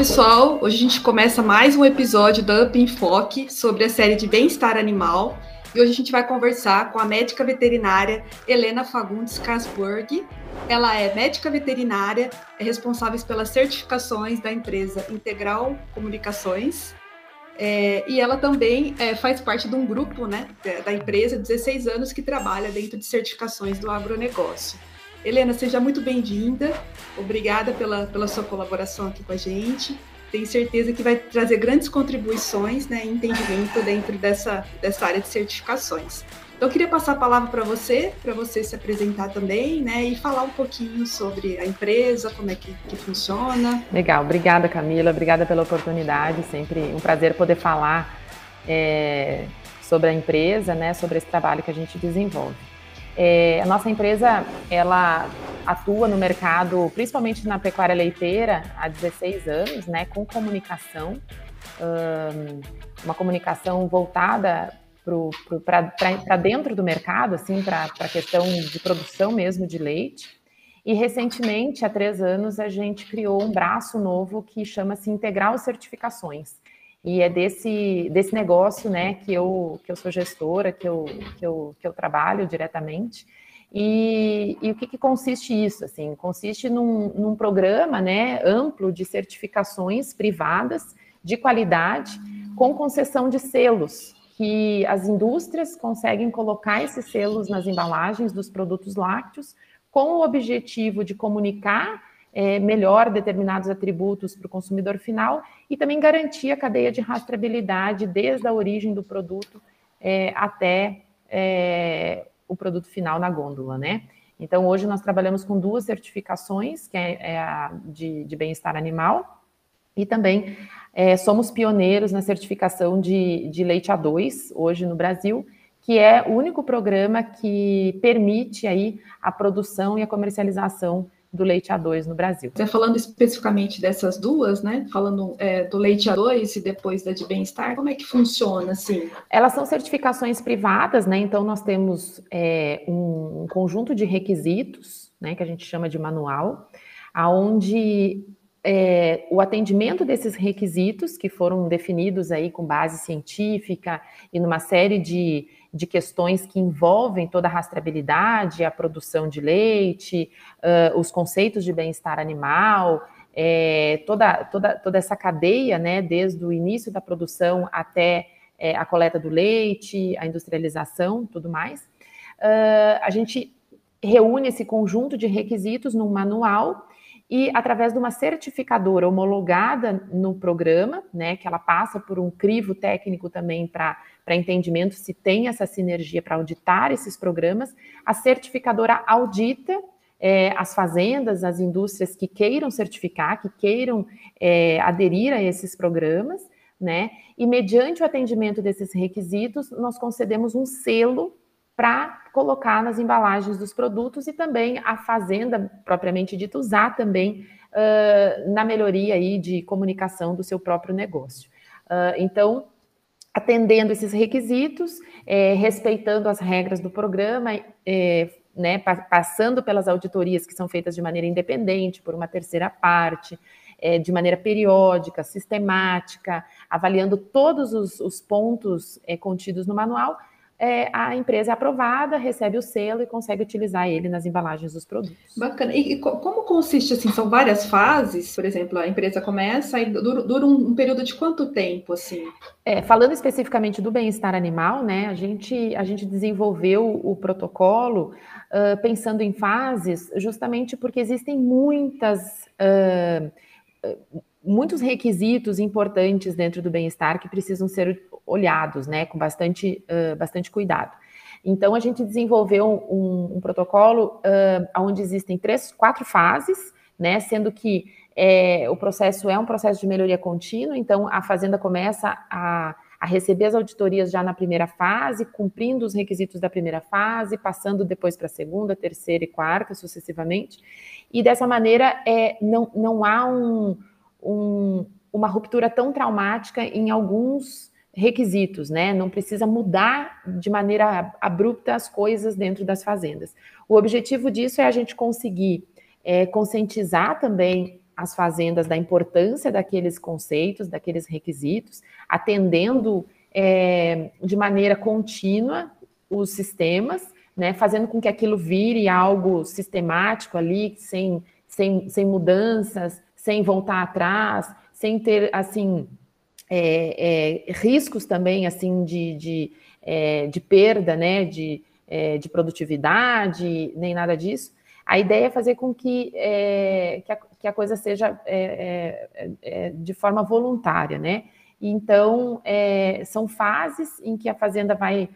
pessoal. Hoje a gente começa mais um episódio da Up Enfoque sobre a série de bem-estar animal. E hoje a gente vai conversar com a médica veterinária Helena Fagundes Kasburg. Ela é médica veterinária, é responsável pelas certificações da empresa Integral Comunicações. É, e ela também é, faz parte de um grupo né, da empresa, 16 anos, que trabalha dentro de certificações do agronegócio. Helena, seja muito bem-vinda. Obrigada pela, pela sua colaboração aqui com a gente. Tenho certeza que vai trazer grandes contribuições né, e entendimento dentro dessa, dessa área de certificações. Então, eu queria passar a palavra para você, para você se apresentar também, né, e falar um pouquinho sobre a empresa, como é que, que funciona. Legal, obrigada Camila, obrigada pela oportunidade, sempre um prazer poder falar é, sobre a empresa, né, sobre esse trabalho que a gente desenvolve. É, a nossa empresa, ela atua no mercado, principalmente na pecuária leiteira, há 16 anos, né, com comunicação, um, uma comunicação voltada para dentro do mercado, assim, para a questão de produção mesmo de leite. E recentemente, há três anos, a gente criou um braço novo que chama-se Integral Certificações. E é desse, desse negócio né, que, eu, que eu sou gestora, que eu, que eu, que eu trabalho diretamente. E, e o que, que, consiste isso? Assim, consiste num, num programa né, amplo de certificações privadas de qualidade com concessão de selos, que as indústrias conseguem colocar esses selos nas embalagens dos produtos lácteos com o objetivo de comunicar é, melhor determinados atributos para o consumidor final e também garantir a cadeia de rastreabilidade desde a origem do produto é, até é, o produto final na gôndola, né? Então, hoje nós trabalhamos com duas certificações, que é, é a de, de bem-estar animal, e também é, somos pioneiros na certificação de, de leite A2, hoje no Brasil, que é o único programa que permite aí a produção e a comercialização do leite A2 no Brasil. Você falando especificamente dessas duas, né? Falando é, do leite A2 e depois da de bem-estar, como é que funciona assim? Elas são certificações privadas, né? Então nós temos é, um, um, conjunto de requisitos, né? Que a gente chama de manual, aonde é, o atendimento desses requisitos que foram definidos aí com base científica e numa série de de questões que envolvem toda a rastreabilidade, a produção de leite, uh, os conceitos de bem-estar animal, é, toda, toda, toda essa cadeia, né, desde o início da produção até é, a coleta do leite, a industrialização, tudo mais. Uh, a gente reúne esse conjunto de requisitos num manual e através de uma certificadora homologada no programa, né, que ela passa por um crivo técnico também para entendimento se tem essa sinergia para auditar esses programas, a certificadora audita é, as fazendas, as indústrias que queiram certificar, que queiram é, aderir a esses programas, né? E mediante o atendimento desses requisitos, nós concedemos um selo para colocar nas embalagens dos produtos e também a fazenda, propriamente dita, usar também uh, na melhoria aí de comunicação do seu próprio negócio. Uh, então, atendendo esses requisitos, é, respeitando as regras do programa, é, né, passando pelas auditorias que são feitas de maneira independente, por uma terceira parte, é, de maneira periódica, sistemática, avaliando todos os, os pontos é, contidos no manual, é, a empresa é aprovada, recebe o selo e consegue utilizar ele nas embalagens dos produtos. Bacana. E, e como consiste assim? São várias fases? Por exemplo, a empresa começa e dura, dura um, um, período de quanto tempo assim? É, falando especificamente do bem-estar animal, né? A gente a gente desenvolveu o protocolo uh, pensando em fases, justamente porque existem muitas uh, muitos requisitos importantes dentro do bem-estar que precisam ser olhados, né, com bastante, uh, bastante cuidado. Então, a gente desenvolveu um, um protocolo uh, onde existem três, quatro fases, né, sendo que é, o processo é um processo de melhoria contínua, então a fazenda começa a, a receber as auditorias já na primeira fase, cumprindo os requisitos da primeira fase, passando depois para a segunda, terceira e quarta, sucessivamente, e dessa maneira é, não, não há um, um, uma ruptura tão traumática em alguns requisitos, né? Não precisa mudar de maneira abrupta as coisas dentro das fazendas. O objetivo disso é a gente conseguir é, conscientizar também as fazendas da importância daqueles conceitos, daqueles requisitos, atendendo é, de maneira contínua os sistemas, né, fazendo com que aquilo vire algo sistemático ali, sem, sem, sem mudanças, sem voltar atrás, sem ter assim é, é, riscos também assim de, de, é, de perda, né, de, é, de produtividade, nem nada disso. A ideia é fazer com que, é, que, a, que, a, coisa seja é, de forma voluntária, né? Então, são fases em que a fazenda vai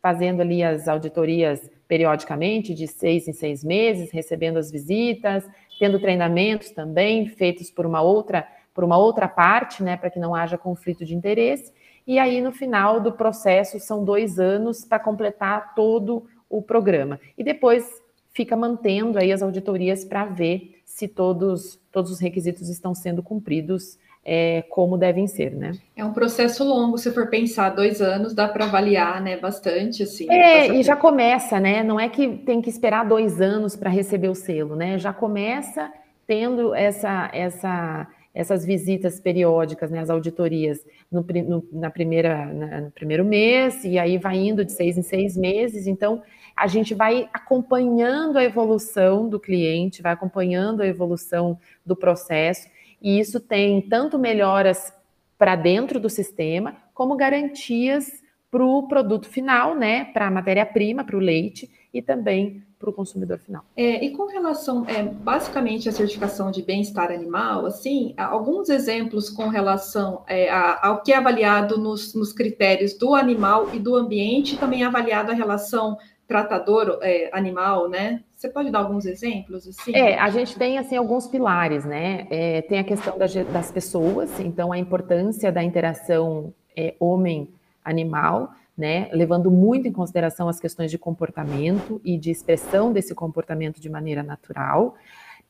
fazendo ali as auditorias periodicamente, de seis em seis meses, recebendo as visitas, tendo treinamentos também feitos por uma outra por uma outra parte, né, para que não haja conflito de interesse. E aí, no final do processo, são dois anos para completar todo o programa. E depois fica mantendo aí as auditorias para ver se todos, todos os requisitos estão sendo cumpridos é, como devem ser, né? É um processo longo, se for pensar, dois anos dá para avaliar, né? Bastante, assim. É, e já começa, né? Não é que tem que esperar dois anos para receber o selo, né? Já começa tendo essa, essa essas visitas periódicas, né, as auditorias no, no, na primeira, na, no primeiro mês, e aí vai indo de seis em seis meses. Então, a gente vai acompanhando a evolução do cliente, vai acompanhando a evolução do processo, e isso tem tanto melhoras para dentro do sistema, como garantias para o produto final, né, para a matéria-prima, para o leite, e também para o consumidor final. É, e com relação, é, basicamente, à certificação de bem-estar animal, assim, alguns exemplos com relação é, ao que é avaliado nos, nos, critérios do animal e do ambiente, também é avaliado a relação tratador é, animal, né? Você pode dar alguns exemplos? Assim? É, a gente tem assim alguns pilares, né? É, tem a questão das, das pessoas, então a importância da interação é, homem-animal né, levando muito em consideração as questões de comportamento e de expressão desse comportamento de maneira natural.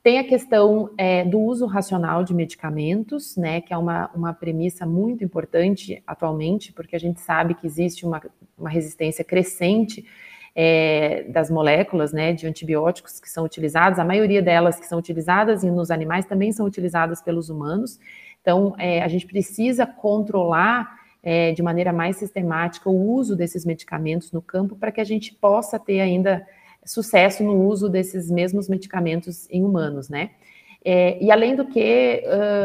Tem a questão é, do uso racional de medicamentos, né, que é uma, uma premissa muito importante atualmente, porque a gente sabe que existe uma, uma resistência crescente é, das moléculas né, de antibióticos que são utilizadas, a maioria delas que são utilizadas nos animais também são utilizadas pelos humanos. Então, é, a gente precisa controlar é, de maneira mais sistemática o uso desses medicamentos no campo para que a gente possa ter ainda sucesso no uso desses mesmos medicamentos em humanos, né? É, e além do que,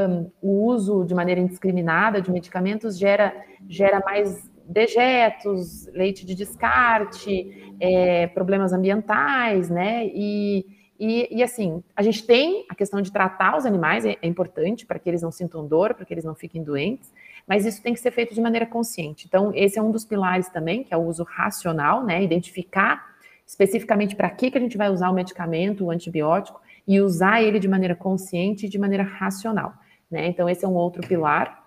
um, o uso de maneira indiscriminada de medicamentos gera, gera mais dejetos, leite de descarte, é, problemas ambientais, né? E, e, e, assim, a gente tem a questão de tratar os animais, é, é importante para que eles não sintam dor, para que eles não fiquem doentes, mas isso tem que ser feito de maneira consciente. Então, esse é um dos pilares também, que é o uso racional, né? Identificar especificamente para que, que a gente vai usar o medicamento, o antibiótico, e usar ele de maneira consciente e de maneira racional. Né? Então, esse é um outro pilar.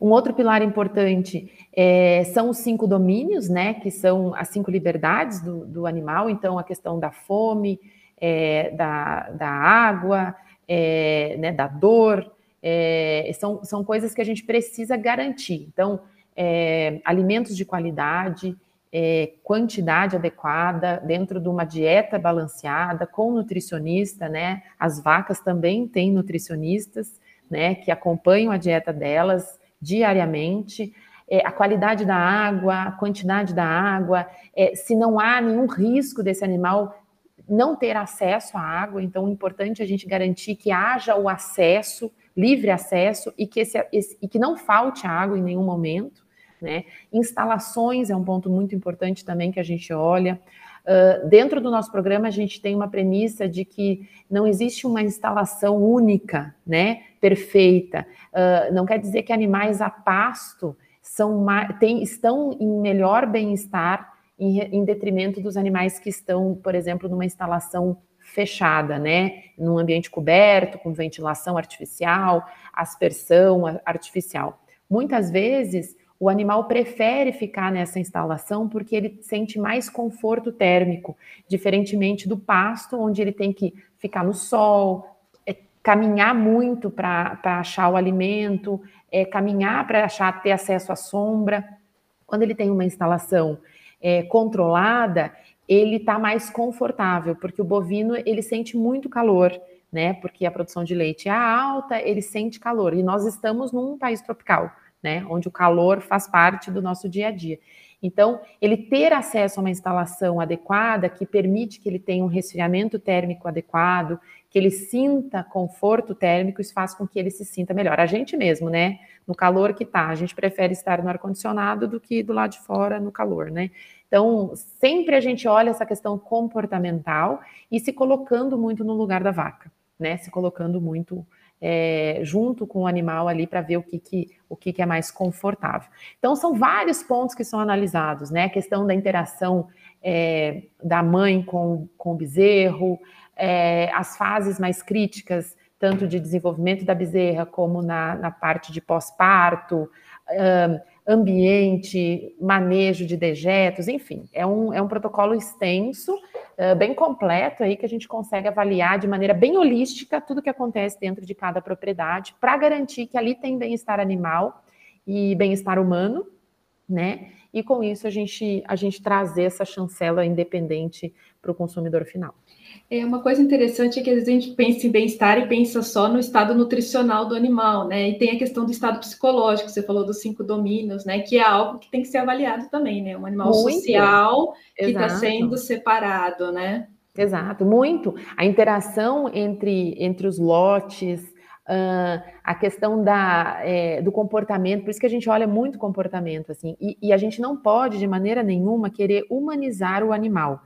Um outro pilar importante é, são os cinco domínios, né? Que são as cinco liberdades do, do animal. Então, a questão da fome, é, da, da água, é, né, da dor, é, são, são coisas que a gente precisa garantir. Então, é, alimentos de qualidade, é, quantidade adequada, dentro de uma dieta balanceada, com nutricionista, né? As vacas também têm nutricionistas, né, que acompanham a dieta delas diariamente. É, a qualidade da água, a quantidade da água, é, se não há nenhum risco desse animal não ter acesso à água, então é importante a gente garantir que haja o acesso livre acesso e que, esse, esse, e que não falte água em nenhum momento. Né? Instalações é um ponto muito importante também que a gente olha. Uh, dentro do nosso programa, a gente tem uma premissa de que não existe uma instalação única, né, perfeita. Uh, não quer dizer que animais a pasto são, tem, estão em melhor bem-estar em, em detrimento dos animais que estão, por exemplo, numa instalação fechada, né? Num ambiente coberto, com ventilação artificial, aspersão artificial. Muitas vezes o animal prefere ficar nessa instalação porque ele sente mais conforto térmico, diferentemente do pasto, onde ele tem que ficar no sol, é, caminhar muito para achar o alimento, é, caminhar para achar ter acesso à sombra. Quando ele tem uma instalação é, controlada, ele está mais confortável, porque o bovino ele sente muito calor, né? Porque a produção de leite é alta, ele sente calor. E nós estamos num país tropical, né? Onde o calor faz parte do nosso dia a dia. Então, ele ter acesso a uma instalação adequada que permite que ele tenha um resfriamento térmico adequado, que ele sinta conforto térmico, isso faz com que ele se sinta melhor. A gente mesmo, né? No calor que tá, a gente prefere estar no ar-condicionado do que do lado de fora no calor, né? Então, sempre a gente olha essa questão comportamental e se colocando muito no lugar da vaca, né? Se colocando muito é, junto com o animal ali para ver o que, que, o que, que é mais confortável. Então, são vários pontos que são analisados, né? A questão da interação é, da mãe com, com o bezerro, é, as fases mais críticas, tanto de desenvolvimento da bezerra como na, na parte de pós-parto, ambiente, manejo de dejetos, enfim, é um, é um protocolo extenso, uh, bem completo aí que a gente consegue avaliar de maneira bem holística tudo que acontece dentro de cada propriedade para garantir que ali tem bem-estar animal e bem-estar humano, né? E com isso a gente a gente trazer essa chancela independente para o consumidor final. É uma coisa interessante é que às vezes a gente pensa em bem-estar e pensa só no estado nutricional do animal, né? E tem a questão do estado psicológico, você falou dos cinco domínios, né? Que é algo que tem que ser avaliado também, né? Um animal muito. social que está sendo separado, né? Exato, muito. A interação entre, entre os lotes, uh, a questão da, é, do comportamento, por isso que a gente olha muito comportamento, assim, e, e a gente não pode, de maneira nenhuma, querer humanizar o animal.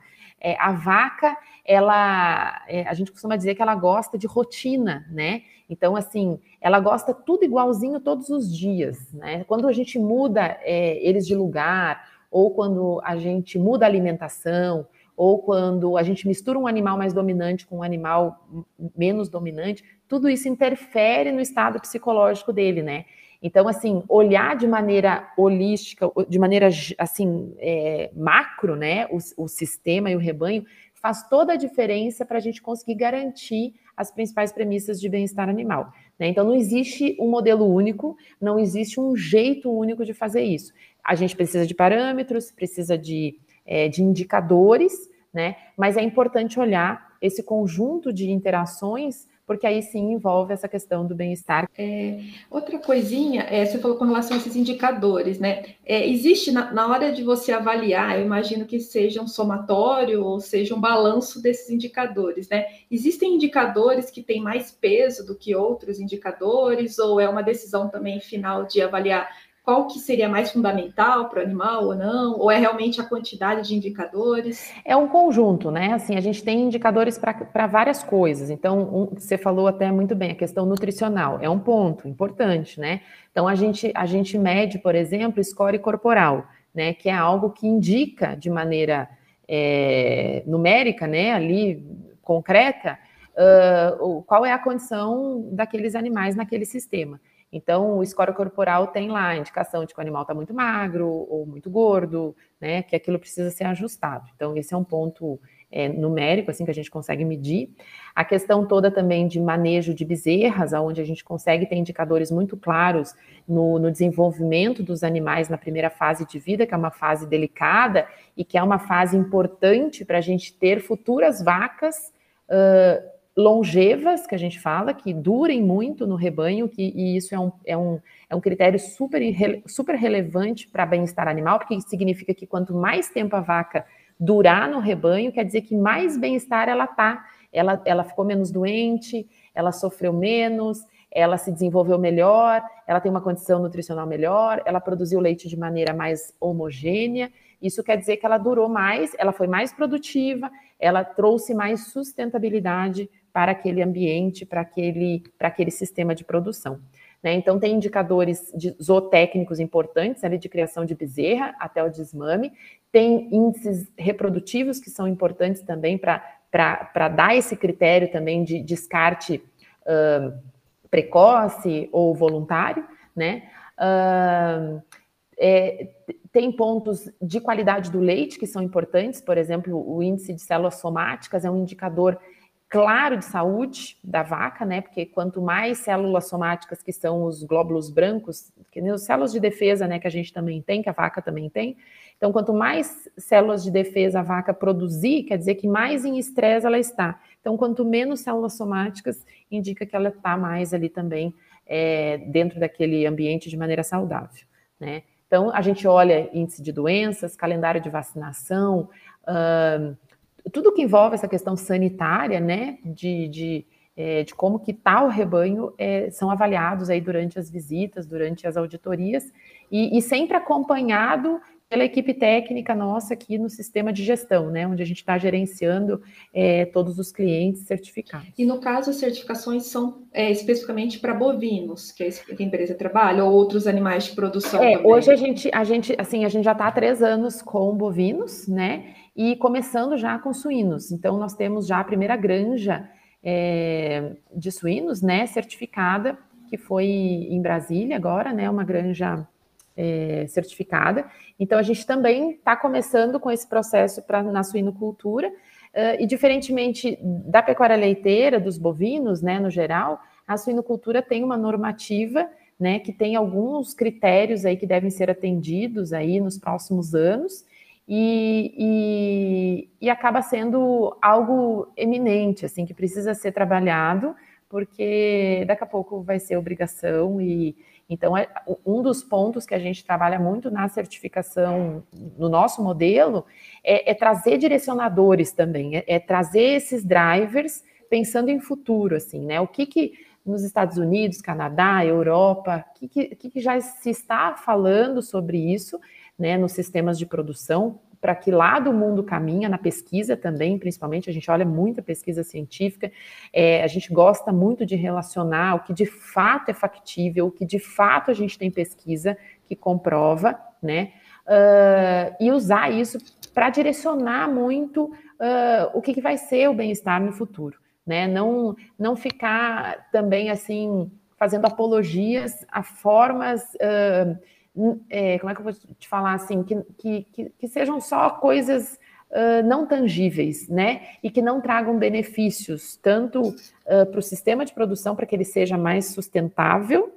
É, a vaca, ela, é, a gente costuma dizer que ela gosta de rotina, né? Então, assim, ela gosta tudo igualzinho todos os dias, né? Quando a gente muda é, eles de lugar, ou quando a gente muda a alimentação, ou quando a gente mistura um animal mais dominante com um animal menos dominante, tudo isso interfere no estado psicológico dele, né? Então, assim, olhar de maneira holística, de maneira, assim, é, macro, né, o, o sistema e o rebanho, faz toda a diferença para a gente conseguir garantir as principais premissas de bem-estar animal. Né? Então, não existe um modelo único, não existe um jeito único de fazer isso. A gente precisa de parâmetros, precisa de, é, de indicadores, né? mas é importante olhar esse conjunto de interações porque aí sim envolve essa questão do bem-estar. É, outra coisinha, é, você falou com relação a esses indicadores, né? É, existe na, na, hora de você avaliar, eu imagino que seja um somatório ou seja um balanço desses indicadores, né? Existem indicadores que têm mais peso do que outros indicadores, ou é uma decisão também final de avaliar qual que seria mais fundamental para o animal ou não? Ou é realmente a quantidade de indicadores? É um conjunto, né? Assim, a gente tem indicadores para várias coisas. Então, um, você falou até muito bem, a questão nutricional é um ponto importante, né? Então, a gente, a gente mede, por exemplo, score corporal, né? Que é algo que indica de maneira é, numérica, né? Ali, concreta, uh, qual é a condição daqueles animais naquele sistema. Então, o score corporal tem lá a indicação de que o animal está muito magro ou muito gordo, né? Que aquilo precisa ser ajustado. Então, esse é um ponto é, numérico, assim, que a gente consegue medir. A questão toda também de manejo de bezerras, onde a gente consegue ter indicadores muito claros no, no, desenvolvimento dos animais na primeira fase de vida, que é uma fase delicada e que é uma fase importante para a gente ter futuras vacas. Uh, longevas, que a gente fala, que durem muito no rebanho, que, e isso é um, é um, é um critério super, super relevante para bem-estar animal, porque significa que quanto mais tempo a vaca durar no rebanho, quer dizer que mais bem-estar ela tá. Ela, ela ficou menos doente, ela sofreu menos, ela se desenvolveu melhor, ela tem uma condição nutricional melhor, ela produziu leite de maneira mais homogênea. Isso quer dizer que ela durou mais, ela foi mais produtiva, ela trouxe mais sustentabilidade para aquele ambiente, para aquele, para aquele sistema de produção. Né? Então, tem indicadores de zootécnicos importantes ali de criação de bezerra até o desmame, tem índices reprodutivos que são importantes também para dar esse critério também de descarte uh, precoce ou voluntário, né? Uh, é, tem pontos de qualidade do leite que são importantes, por exemplo, o índice de células somáticas é um indicador claro de saúde da vaca, né? Porque quanto mais células somáticas que são os glóbulos brancos, que nem as células de defesa, né, que a gente também tem, que a vaca também tem, Então, quanto mais células de defesa a vaca produzir, quer dizer que mais em estresse ela está. Então, quanto menos células somáticas, indica que ela está mais ali também é, dentro daquele ambiente de maneira saudável, né? Então, a gente olha índice de doenças, calendário de vacinação, uh, tudo que envolve essa questão sanitária, né, de, de, é, de como que está o rebanho, é, são avaliados aí durante as visitas, durante as auditorias, e, e sempre acompanhado pela equipe técnica nossa aqui no sistema de gestão, né, onde a gente está gerenciando é, todos os clientes certificados. E no caso, as certificações são é, especificamente para bovinos, que, é que a empresa trabalha, ou outros animais de produção? É, também? hoje a gente, a gente, assim, a gente já está há três anos com bovinos, né, e começando já com suínos. Então, nós temos já a primeira granja é, de suínos, né, certificada, que foi em Brasília agora, né, uma granja é, certificada. Então, a gente também está começando com esse processo pra, na suinocultura, uh, e diferentemente da pecuária leiteira, dos bovinos, né, no geral, a suinocultura tem uma normativa, né, que tem alguns critérios aí que devem ser atendidos aí nos próximos anos, e, e, e acaba sendo algo eminente, assim, que precisa ser trabalhado, porque daqui a pouco vai ser obrigação e, então, é, um dos pontos que a gente trabalha muito na certificação, no nosso modelo, é, é trazer direcionadores também, é, é, trazer esses drivers pensando em futuro, assim, né? O que que nos Estados Unidos, Canadá, Europa, o que, que, que já se está falando sobre isso, né, nos sistemas de produção, para que lado o mundo caminha na pesquisa também, principalmente, a gente olha muita pesquisa científica, é, a gente gosta muito de relacionar o que de fato é factível, o que de fato a gente tem pesquisa que comprova, né? Uh, e usar isso para direcionar muito uh, o que, que vai ser o bem-estar no futuro, né? Não, não ficar também assim fazendo apologias a formas uh, é, como é que eu vou te falar assim, que, que, que sejam só coisas uh, não tangíveis, né? E que não tragam benefícios tanto uh, para o sistema de produção, para que ele seja mais sustentável,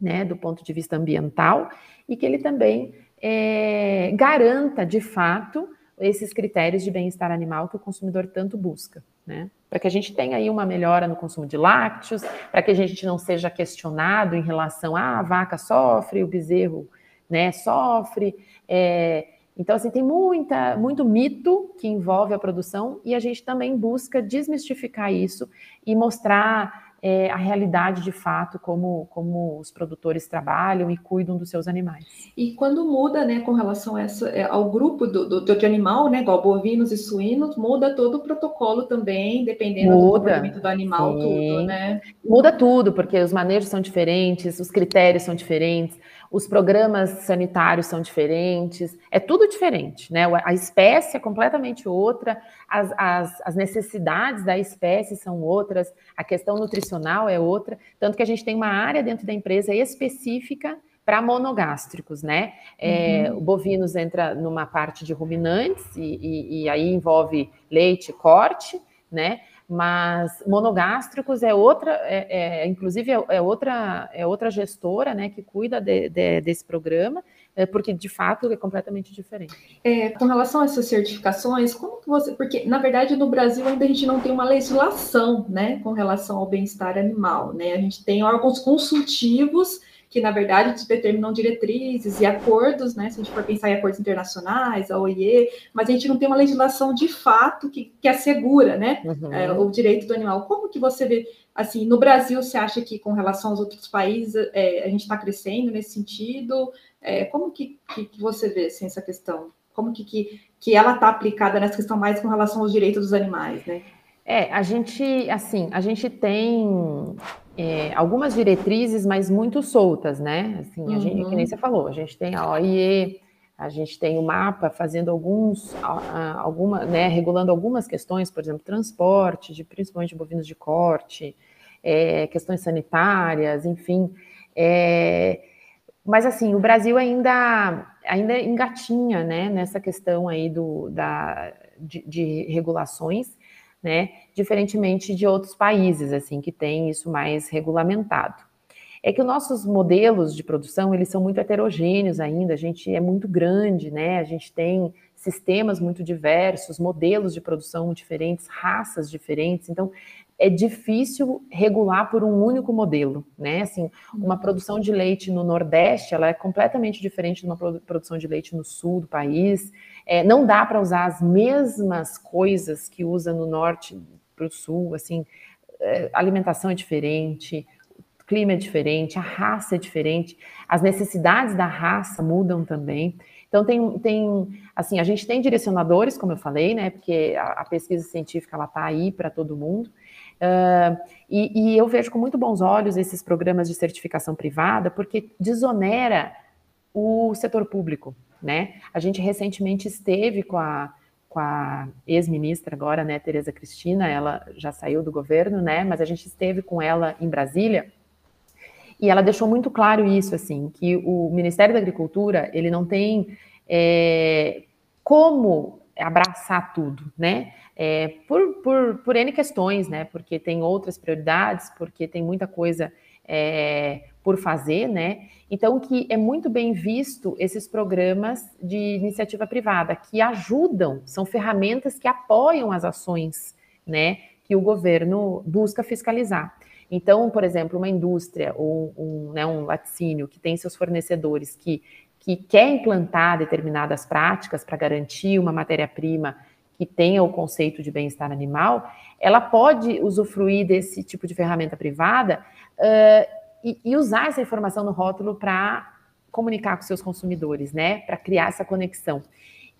né, do ponto de vista ambiental, e que ele também é, garanta, de fato, esses critérios de bem-estar animal que o consumidor tanto busca, né? Para que a gente tenha aí uma melhora no consumo de lácteos, para que a gente não seja questionado em relação ah, a vaca sofre, o bezerro, né, sofre. É... Então, assim, tem muita, muito mito que envolve a produção e a gente também busca desmistificar isso e mostrar é, a realidade de fato, como, como os produtores trabalham e cuidam dos seus animais. E quando muda, né, com relação essa, é, ao grupo do, do, de animal, né, igual bovinos e suínos, muda todo o protocolo também, dependendo muda, do comportamento do animal, sim. tudo, né? Muda tudo, porque os manejos são diferentes, os critérios são diferentes, os programas sanitários são diferentes, é tudo diferente, né? A espécie é completamente outra, as, as, as, necessidades da espécie são outras, a questão nutricional é outra, tanto que a gente tem uma área dentro da empresa específica para monogástricos, né? É, uhum. O bovinos entra numa parte de ruminantes e, e, e aí envolve leite, corte, né? Mas monogástricos é outra, é, é inclusive é, é, outra, é outra gestora, né, que cuida de, de, desse programa, é, porque de fato é completamente diferente. É, com relação a essas certificações, como que você, porque na verdade no Brasil ainda a gente não tem uma legislação, né, com relação ao bem-estar animal, né, a gente tem órgãos consultivos que na verdade determinam diretrizes e acordos, né? Se a gente for pensar em acordos internacionais, a OIE, mas a gente não tem uma legislação de fato que, que assegura, né? Uhum. É, o direito do animal. Como que você vê, assim, no Brasil, você acha que com relação aos outros países é, a gente está crescendo nesse sentido? É, como que, que, você vê assim, essa questão? Como que, que, que ela está aplicada nessa questão mais com relação aos direitos dos animais, né? É, a gente, assim, a gente tem é, algumas diretrizes, mas muito soltas, né? Assim, a uhum. gente, que nem uhum. você falou, a gente tem a OIE, a gente tem o mapa fazendo alguns, alguma, né, regulando algumas questões, por exemplo, transporte, de, principalmente de bovinos de corte, é, questões sanitárias, enfim. É, mas assim, o Brasil ainda, ainda engatinha, né, nessa questão aí do, da, de, de regulações né? Diferentemente de outros países, assim, que tem isso mais regulamentado. é que os nossos modelos de produção, eles são muito heterogêneos ainda, a gente é muito grande, né? A gente tem sistemas muito diversos, modelos de produção diferentes, raças diferentes, então é difícil regular por um único modelo, né? Assim, uma produção de leite no Nordeste, ela é completamente diferente de uma produção de leite no Sul do país. É, não dá para usar as mesmas coisas que usa no Norte para o Sul, assim, é, alimentação é diferente, clima é diferente, a raça é diferente, as necessidades da raça mudam também. Então tem, tem assim, a gente tem direcionadores, como eu falei, né? Porque a, a pesquisa científica ela está aí para todo mundo. Uh, e, e, eu vejo com muito bons olhos esses programas de certificação privada, porque desonera o setor público, né? A gente recentemente esteve com a, com a ex-ministra agora, né, Tereza Cristina, ela já saiu do governo, né, mas a gente esteve com ela em Brasília, e ela deixou muito claro isso, assim, que o Ministério da Agricultura, ele não tem é, como abraçar tudo, né? É, por, por, por N questões, né? Porque tem outras prioridades, porque tem muita coisa é, por fazer, né? Então, que é muito bem visto esses programas de iniciativa privada, que ajudam, são ferramentas que apoiam as ações, né? Que o governo busca fiscalizar. Então, por exemplo, uma indústria ou um, né, um laticínio que tem seus fornecedores que, que quer implantar determinadas práticas para garantir uma matéria-prima que tenha o conceito de bem-estar animal, ela pode usufruir desse tipo de ferramenta privada e, e, usar essa informação no rótulo para comunicar com seus consumidores, né? Para criar essa conexão.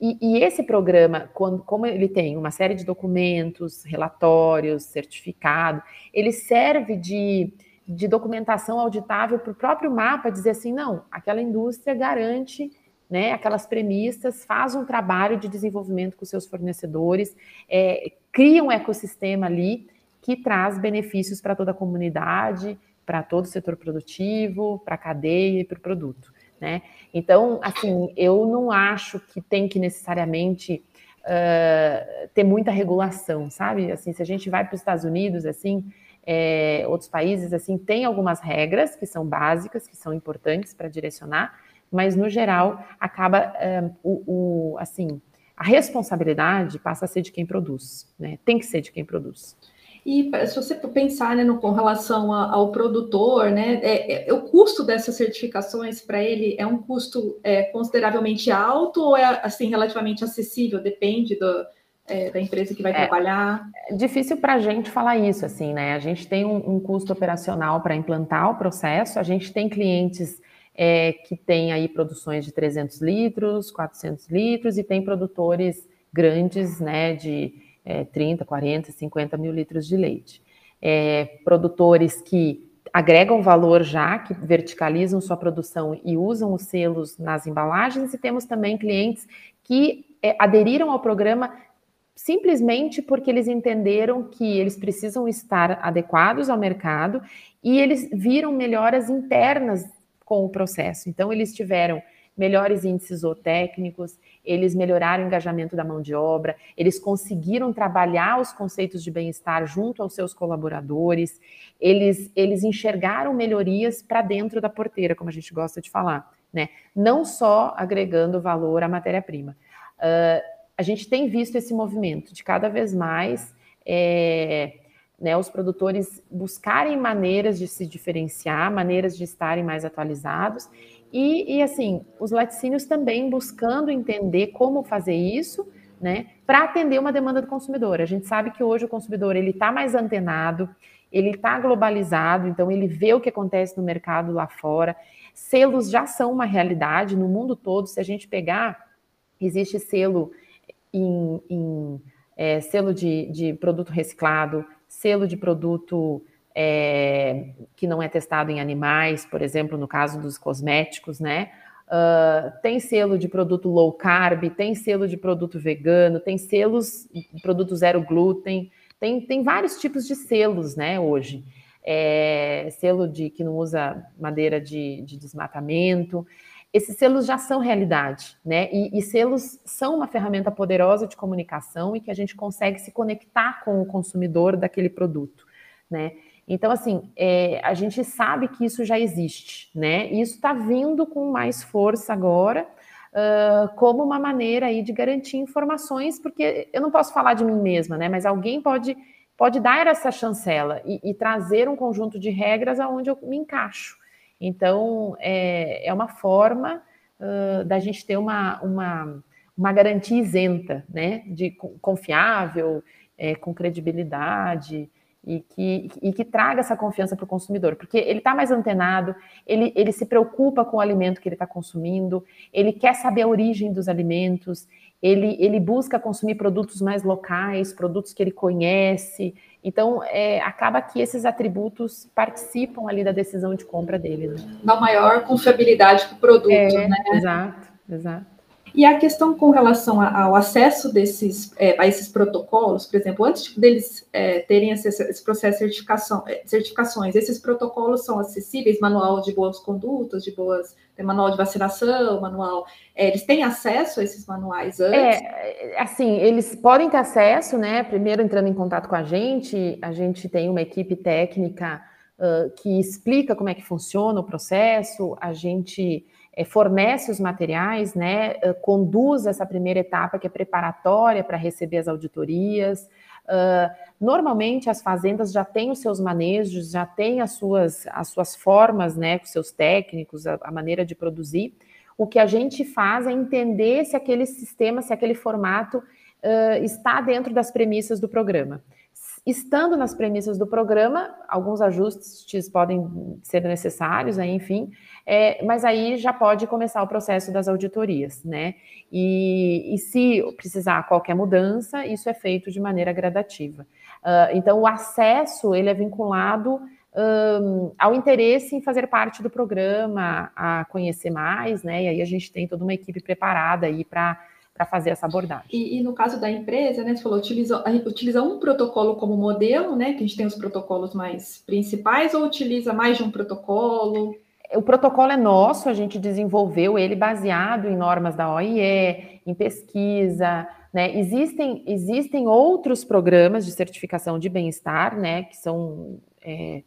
E, e, esse programa, quando, como ele tem uma série de documentos, relatórios, certificado, ele serve de, de documentação auditável para o próprio mapa dizer assim, não, aquela indústria garante né, aquelas premissas, faz um trabalho de desenvolvimento com seus fornecedores, é, cria um ecossistema ali que traz benefícios para toda a comunidade, para todo o setor produtivo, para a cadeia e para o produto. Né? Então, assim, eu não acho que tem que necessariamente uh, ter muita regulação, sabe? Assim, se a gente vai para os Estados Unidos, assim, é, outros países, assim, tem algumas regras que são básicas, que são importantes para direcionar, mas no geral acaba o, o, assim, a responsabilidade passa a ser de quem produz, né? Tem que ser de quem produz. E se você pensar né, no, com relação a, ao produtor, né, é, é, o custo dessas certificações para ele é um custo é, consideravelmente alto ou é assim relativamente acessível? Depende do, é, da empresa que vai é, trabalhar? É difícil para a gente falar isso, assim, né? A gente tem um, um custo operacional para implantar o processo, a gente tem clientes que têm aí produções de 300 litros, 400 litros, e tem produtores grandes, né, de é, 30, 40, 50 mil litros de leite. É, produtores que agregam valor já, que verticalizam sua produção e usam os selos nas embalagens, e temos também clientes que é, aderiram ao programa simplesmente porque eles entenderam que eles precisam estar adequados ao mercado e eles viram melhoras internas com o processo. Então, eles tiveram melhores índices zootécnicos, eles melhoraram o engajamento da mão de obra, eles conseguiram trabalhar os conceitos de bem-estar junto aos seus colaboradores, eles, eles enxergaram melhorias para dentro da porteira, como a gente gosta de falar, né? Não só agregando valor à matéria-prima. Uh, a gente tem visto esse movimento de cada vez mais é, né, os produtores buscarem maneiras de se diferenciar, maneiras de estarem mais atualizados e, e assim, os laticínios também buscando entender como fazer isso, né, para atender uma demanda do consumidor. A gente sabe que hoje o consumidor ele está mais antenado, ele está globalizado, então ele vê o que acontece no mercado lá fora. Selos já são uma realidade no mundo todo. Se a gente pegar, existe selo em, em é, selo de, de produto reciclado, selo de produto é, que não é testado em animais, por exemplo, no caso dos cosméticos, né? Uh, tem selo de produto low carb, tem selo de produto vegano, tem selos de produto zero glúten, tem, tem vários tipos de selos, né, hoje. É, selo de que não usa madeira de, de, desmatamento. Esses selos já são realidade, né? E, e selos são uma ferramenta poderosa de comunicação e que a gente consegue se conectar com o consumidor daquele produto, né? Então, assim, é, a gente sabe que isso já existe, né? E isso está vindo com mais força agora, uh, como uma maneira aí de garantir informações, porque eu não posso falar de mim mesma, né? Mas alguém pode, pode dar essa chancela e, e trazer um conjunto de regras aonde eu me encaixo. Então, é, é uma forma uh, da gente ter uma, uma, uma garantia isenta, né? De confiável, é, com credibilidade e que, e que traga essa confiança para o consumidor, porque ele está mais antenado, ele, ele se preocupa com o alimento que ele está consumindo, ele quer saber a origem dos alimentos, ele, ele busca consumir produtos mais locais, produtos que ele conhece. Então, é, acaba que esses atributos participam ali da decisão de compra dele. Né? Dá maior confiabilidade para o produto, é, né? Exato, exato. E a questão com relação ao acesso desses, é, a esses protocolos, por exemplo, antes deles é, terem esse, esse, processo de certificação, é, certificações, esses protocolos são acessíveis, manual de boas condutas, de boas, manual de vacinação, manual, é, eles têm acesso a esses manuais antes? É, assim, eles podem ter acesso, né? Primeiro entrando em contato com a gente, a gente tem uma equipe técnica uh, que explica como é que funciona o processo, a gente é, fornece os materiais, né, uh, conduz essa primeira etapa que é preparatória para receber as auditorias. Uh, normalmente as fazendas já têm os seus manejos, já têm as suas, as suas formas, né, com seus técnicos, a, a maneira de produzir. O que a gente faz é entender se aquele sistema, se aquele formato uh, está dentro das premissas do programa. Estando nas premissas do programa, alguns ajustes podem ser necessários, aí, enfim, é, mas aí já pode começar o processo das auditorias, né? E, e se precisar qualquer mudança, isso é feito de maneira gradativa. Uh, então, o acesso ele é vinculado um, ao interesse em fazer parte do programa, a conhecer mais, né? E aí a gente tem toda uma equipe preparada aí para para fazer essa abordagem. E, e, no caso da empresa, né, você falou, utiliza, utiliza um protocolo como modelo, né, que a gente tem os protocolos mais principais, ou utiliza mais de um protocolo? O protocolo é nosso, a gente desenvolveu ele baseado em normas da OIE, em pesquisa, né, existem, existem outros programas de certificação de bem-estar, né, que são é,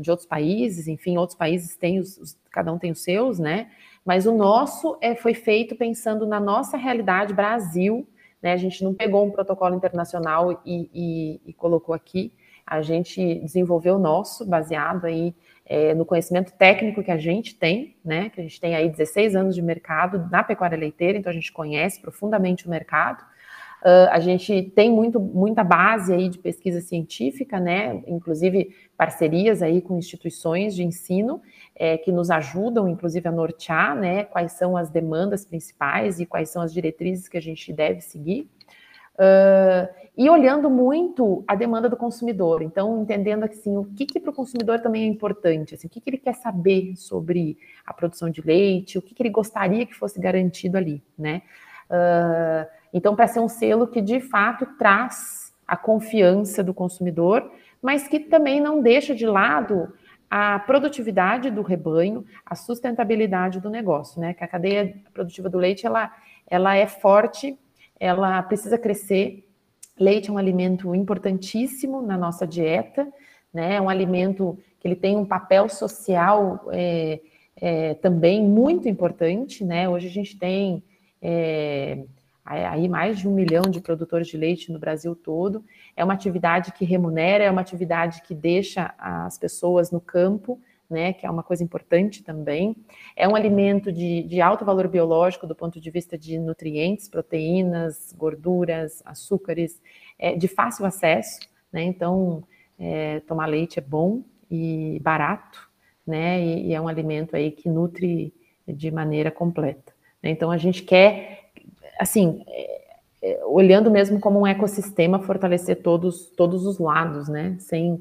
de outros países, enfim, outros países têm os, os, cada um tem os seus, né, mas o nosso é, foi feito pensando na nossa realidade Brasil, né? A gente não pegou um protocolo internacional e, e, e colocou aqui, a gente desenvolveu o nosso, baseado aí é, no conhecimento técnico que a gente tem, né? Que a gente tem aí 16 anos de mercado na pecuária leiteira, então a gente conhece profundamente o mercado. Uh, a gente tem muito, muita base aí de pesquisa científica, né? Inclusive parcerias aí com instituições de ensino é, que nos ajudam, inclusive, a nortear, né? Quais são as demandas principais e quais são as diretrizes que a gente deve seguir. Uh, e olhando muito a demanda do consumidor, então entendendo assim o que, que para o consumidor também é importante, assim, o que, que ele quer saber sobre a produção de leite, o que, que ele gostaria que fosse garantido ali, né? Uh, então, para ser um selo que de fato traz a confiança do consumidor, mas que também não deixa de lado a produtividade do rebanho, a sustentabilidade do negócio, né? Que a cadeia produtiva do leite ela, ela é forte, ela precisa crescer. Leite é um alimento importantíssimo na nossa dieta, né? É um alimento que ele tem um papel social é, é, também muito importante, né? Hoje a gente tem é, aí mais de um milhão de produtores de leite no Brasil todo. É uma atividade que remunera, é uma atividade que deixa as pessoas no campo, né, que é uma coisa importante também. É um alimento de, de alto valor biológico do ponto de vista de nutrientes, proteínas, gorduras, açúcares, é de fácil acesso, né, então é, tomar leite é bom e barato, né, e, e é um alimento aí que nutre de maneira completa. Né. Então a gente quer assim, é, é, olhando mesmo como um ecossistema, fortalecer todos, todos os lados, né? Sem,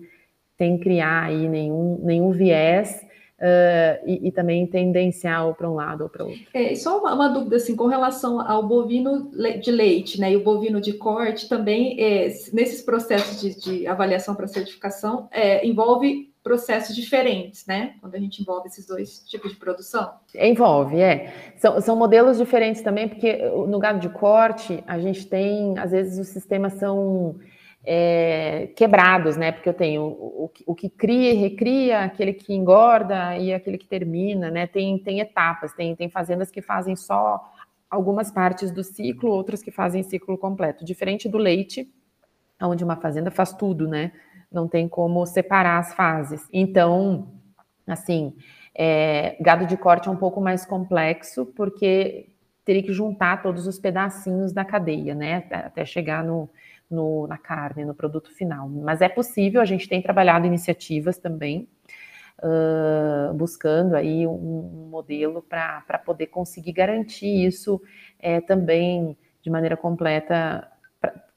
sem criar aí nenhum, nenhum viés Uh, e, e, também tendencial para um lado ou para outro. É, só uma, uma, dúvida assim com relação ao bovino de leite, né, e o bovino de corte também é, nesses processos de, de avaliação para certificação é, envolve processos diferentes, né? Quando a gente envolve esses dois tipos de produção. Envolve, é. São, são modelos diferentes também, porque no gado de corte a gente tem, às vezes, os sistemas são é, quebrados, né? Porque eu tenho o, o, o, que cria e recria, aquele que engorda e aquele que termina, né? Tem, tem etapas, tem, tem fazendas que fazem só algumas partes do ciclo, outras que fazem ciclo completo. Diferente do leite, onde uma fazenda faz tudo, né? Não tem como separar as fases. Então, assim, é, gado de corte é um pouco mais complexo, porque teria que juntar todos os pedacinhos da cadeia, né? Até chegar no, no, na carne, no produto final. Mas é possível, a gente tem trabalhado iniciativas também, uh, buscando aí um, um modelo para poder conseguir garantir isso é, também de maneira completa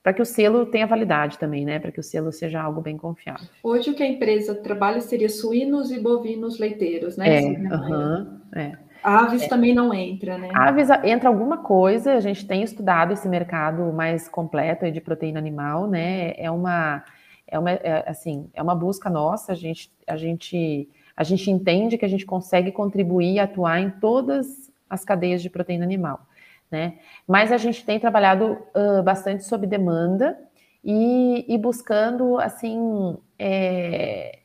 para que o selo tenha validade também, né? Para que o selo seja algo bem confiável. Hoje o que a empresa trabalha seria suínos e bovinos leiteiros, né? É, uhum, é. Aves é. também não entra, né? Aves entra alguma coisa, a gente tem estudado esse mercado mais completo de proteína animal, né? É uma, é uma, é, assim, é uma busca nossa, a gente, a gente, a gente entende que a gente consegue contribuir e atuar em todas as cadeias de proteína animal, né? Mas a gente tem trabalhado uh, bastante sob demanda e, e buscando, assim, é,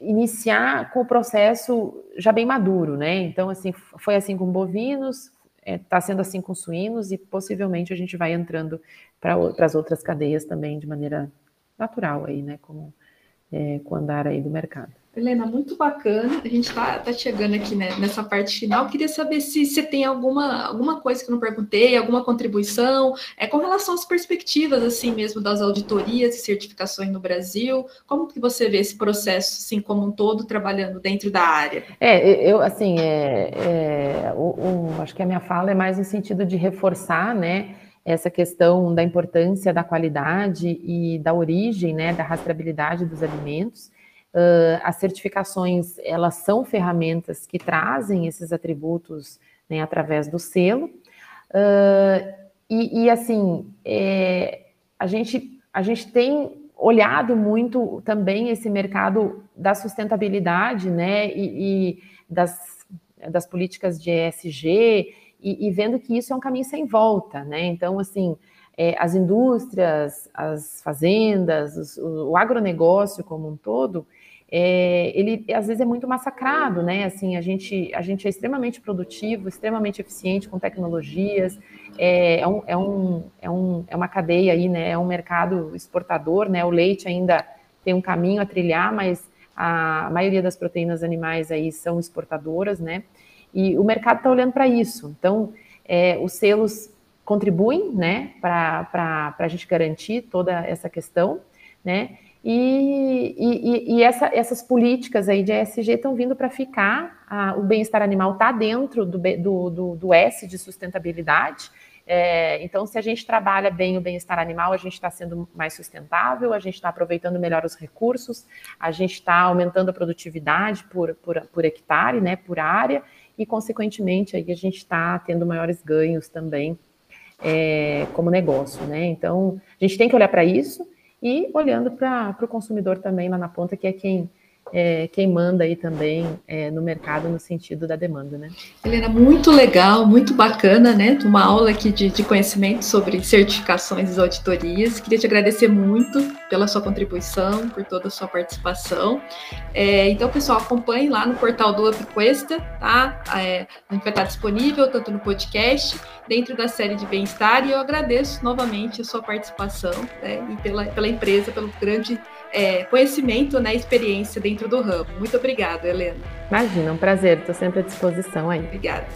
iniciar com o processo já bem maduro, né? Então, assim, foi assim com bovinos, está é, sendo assim com suínos e possivelmente a gente vai entrando para as outras cadeias também de maneira natural aí, né? Como é, com o andar aí do mercado. Helena, muito bacana. A gente está tá chegando aqui né, nessa parte final. Queria saber se você tem alguma, alguma coisa que não perguntei, alguma contribuição, é, com relação às perspectivas, assim mesmo, das auditorias e certificações no Brasil. Como que você vê esse processo, assim, como um todo, trabalhando dentro da área? É, eu, assim, é, é acho que a minha fala é mais no sentido de reforçar, né, essa questão da importância da qualidade e da origem, né, da rastreabilidade dos alimentos. Uh, as certificações, elas são ferramentas que trazem esses atributos né, através do selo. Uh, e, e, assim, é, a, gente, a gente tem olhado muito também esse mercado da sustentabilidade, né, e, e das, das políticas de ESG, e, e, vendo que isso é um caminho sem volta, né, então, assim, é, as indústrias, as fazendas, o, o agronegócio como um todo, é, ele às vezes é muito massacrado, né? Assim, a gente, a gente é extremamente produtivo, extremamente eficiente com tecnologias, é, é, um, é, um, é, um, é uma cadeia aí, né? É um mercado exportador, né? O leite ainda tem um caminho a trilhar, mas a maioria das proteínas animais aí são exportadoras, né? E o mercado está olhando para isso. Então, é, os selos contribuem, né, para a gente garantir toda essa questão, né? E, e, e essa, essas políticas aí de ESG estão vindo para ficar. o bem-estar animal está dentro do, do, do, do, S de sustentabilidade. É, então, se a gente trabalha bem o bem-estar animal, a gente está sendo mais sustentável, a gente está aproveitando melhor os recursos, a gente está aumentando a produtividade por, por, por hectare, né, por área, e, consequentemente, aí a gente está tendo maiores ganhos também é, como negócio. Né? Então, a gente tem que olhar para isso e olhando para o consumidor também lá na ponta, que é quem é, quem manda aí também é, no mercado no sentido da demanda, né? Helena, muito legal, muito bacana, né? Uma aula aqui de, de conhecimento sobre certificações e auditorias. Queria te agradecer muito pela sua contribuição, por toda a sua participação. É, então, pessoal, acompanhe lá no portal do UpQuesta, tá? É, a gente vai estar disponível tanto no podcast, dentro da série de bem-estar, e eu agradeço novamente a sua participação né? e pela, pela empresa, pelo grande é, conhecimento, né, experiência dentro do ramo. Muito obrigada, Helena. Imagina, um prazer, estou sempre à disposição aí. Obrigada.